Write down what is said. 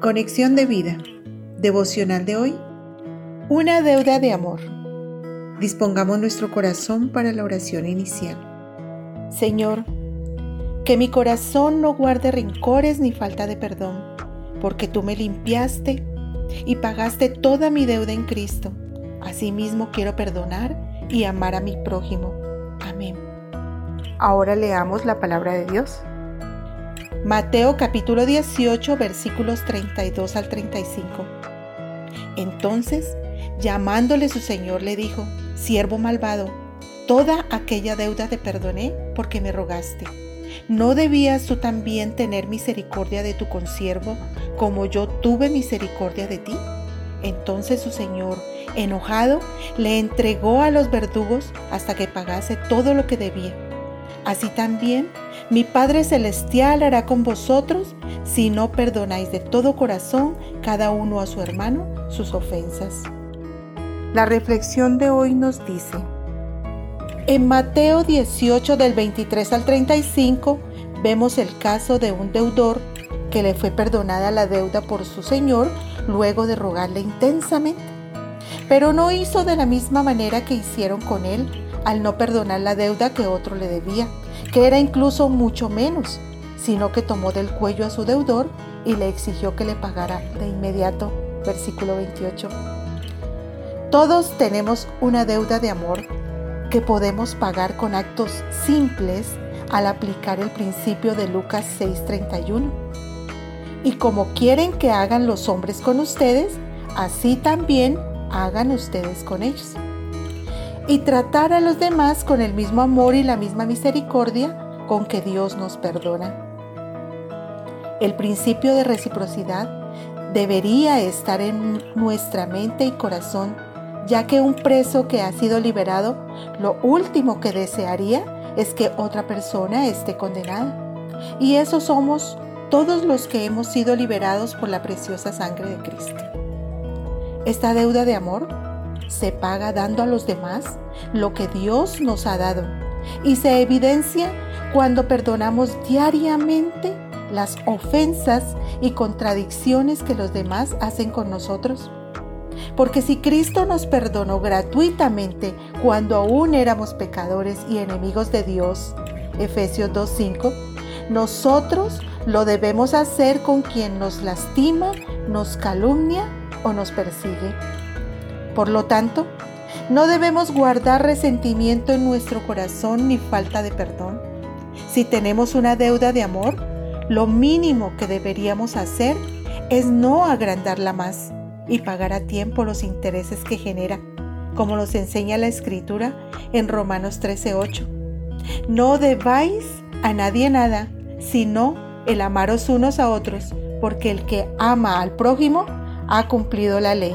Conexión de vida. Devocional de hoy. Una deuda de amor. Dispongamos nuestro corazón para la oración inicial. Señor, que mi corazón no guarde rencores ni falta de perdón, porque tú me limpiaste y pagaste toda mi deuda en Cristo. Asimismo quiero perdonar y amar a mi prójimo. Amén. Ahora leamos la palabra de Dios. Mateo capítulo 18 versículos 32 al 35. Entonces, llamándole su señor, le dijo, siervo malvado, toda aquella deuda te perdoné porque me rogaste. ¿No debías tú también tener misericordia de tu consiervo como yo tuve misericordia de ti? Entonces su señor, enojado, le entregó a los verdugos hasta que pagase todo lo que debía. Así también mi Padre Celestial hará con vosotros si no perdonáis de todo corazón cada uno a su hermano sus ofensas. La reflexión de hoy nos dice, en Mateo 18 del 23 al 35 vemos el caso de un deudor que le fue perdonada la deuda por su Señor luego de rogarle intensamente. Pero no hizo de la misma manera que hicieron con él al no perdonar la deuda que otro le debía, que era incluso mucho menos, sino que tomó del cuello a su deudor y le exigió que le pagara de inmediato. Versículo 28. Todos tenemos una deuda de amor que podemos pagar con actos simples al aplicar el principio de Lucas 6:31. Y como quieren que hagan los hombres con ustedes, así también hagan ustedes con ellos y tratar a los demás con el mismo amor y la misma misericordia con que Dios nos perdona. El principio de reciprocidad debería estar en nuestra mente y corazón, ya que un preso que ha sido liberado, lo último que desearía es que otra persona esté condenada. Y eso somos todos los que hemos sido liberados por la preciosa sangre de Cristo. Esta deuda de amor se paga dando a los demás lo que Dios nos ha dado y se evidencia cuando perdonamos diariamente las ofensas y contradicciones que los demás hacen con nosotros. Porque si Cristo nos perdonó gratuitamente cuando aún éramos pecadores y enemigos de Dios, Efesios 2.5, nosotros lo debemos hacer con quien nos lastima, nos calumnia o nos persigue. Por lo tanto, no debemos guardar resentimiento en nuestro corazón ni falta de perdón. Si tenemos una deuda de amor, lo mínimo que deberíamos hacer es no agrandarla más y pagar a tiempo los intereses que genera, como nos enseña la escritura en Romanos 13:8. No debáis a nadie nada, sino el amaros unos a otros, porque el que ama al prójimo ha cumplido la ley.